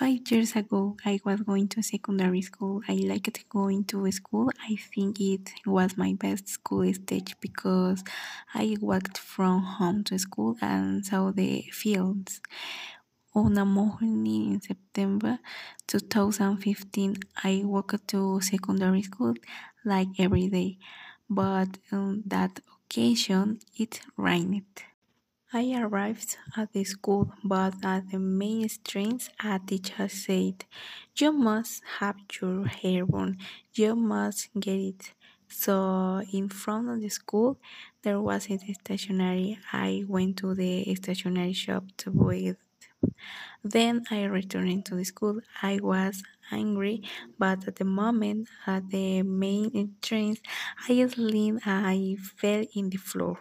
Five years ago, I was going to secondary school. I liked going to school. I think it was my best school stage because I walked from home to school and saw the fields. On a morning in September 2015, I walked to secondary school like every day, but on that occasion it rained. I arrived at the school, but at the main entrance, a teacher said, You must have your hair on, you must get it. So, in front of the school, there was a stationery. I went to the stationery shop to buy it. Then I returned to the school. I was angry, but at the moment at the main entrance, I and I fell in the floor.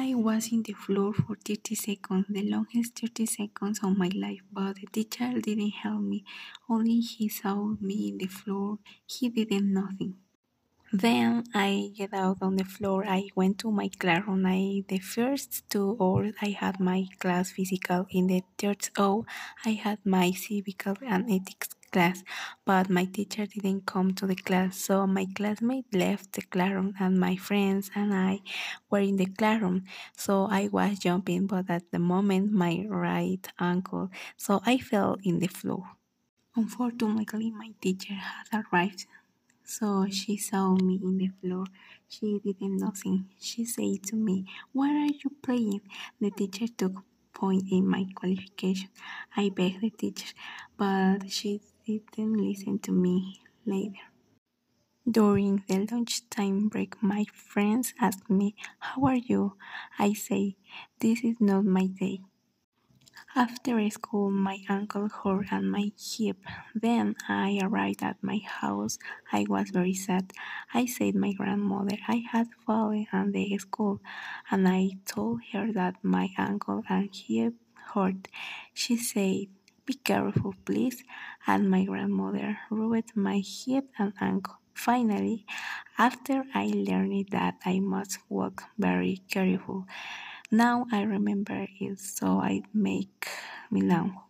I was in the floor for 30 seconds, the longest 30 seconds of my life, but the teacher didn't help me. Only he saw me in the floor. He did nothing. Then I get out on the floor. I went to my classroom. I the first two hours I had my class physical. In the third hour I had my civical and ethics class, but my teacher didn't come to the class. So my classmate left the classroom, and my friends and I were in the classroom. So I was jumping, but at the moment my right ankle, so I fell in the floor. Unfortunately, my teacher had arrived so she saw me in the floor. She didn't nothing. She said to me, What are you playing? The teacher took point in my qualification. I begged the teacher, but she didn't listen to me later. During the lunchtime break, my friends asked me, How are you? I say, This is not my day. After school, my ankle hurt and my hip. Then I arrived at my house. I was very sad. I said my grandmother I had fallen at the school, and I told her that my ankle and hip hurt. She said, Be careful, please. And my grandmother rubbed my hip and ankle. Finally, after I learned that I must walk very careful, now I remember it, so I make laugh.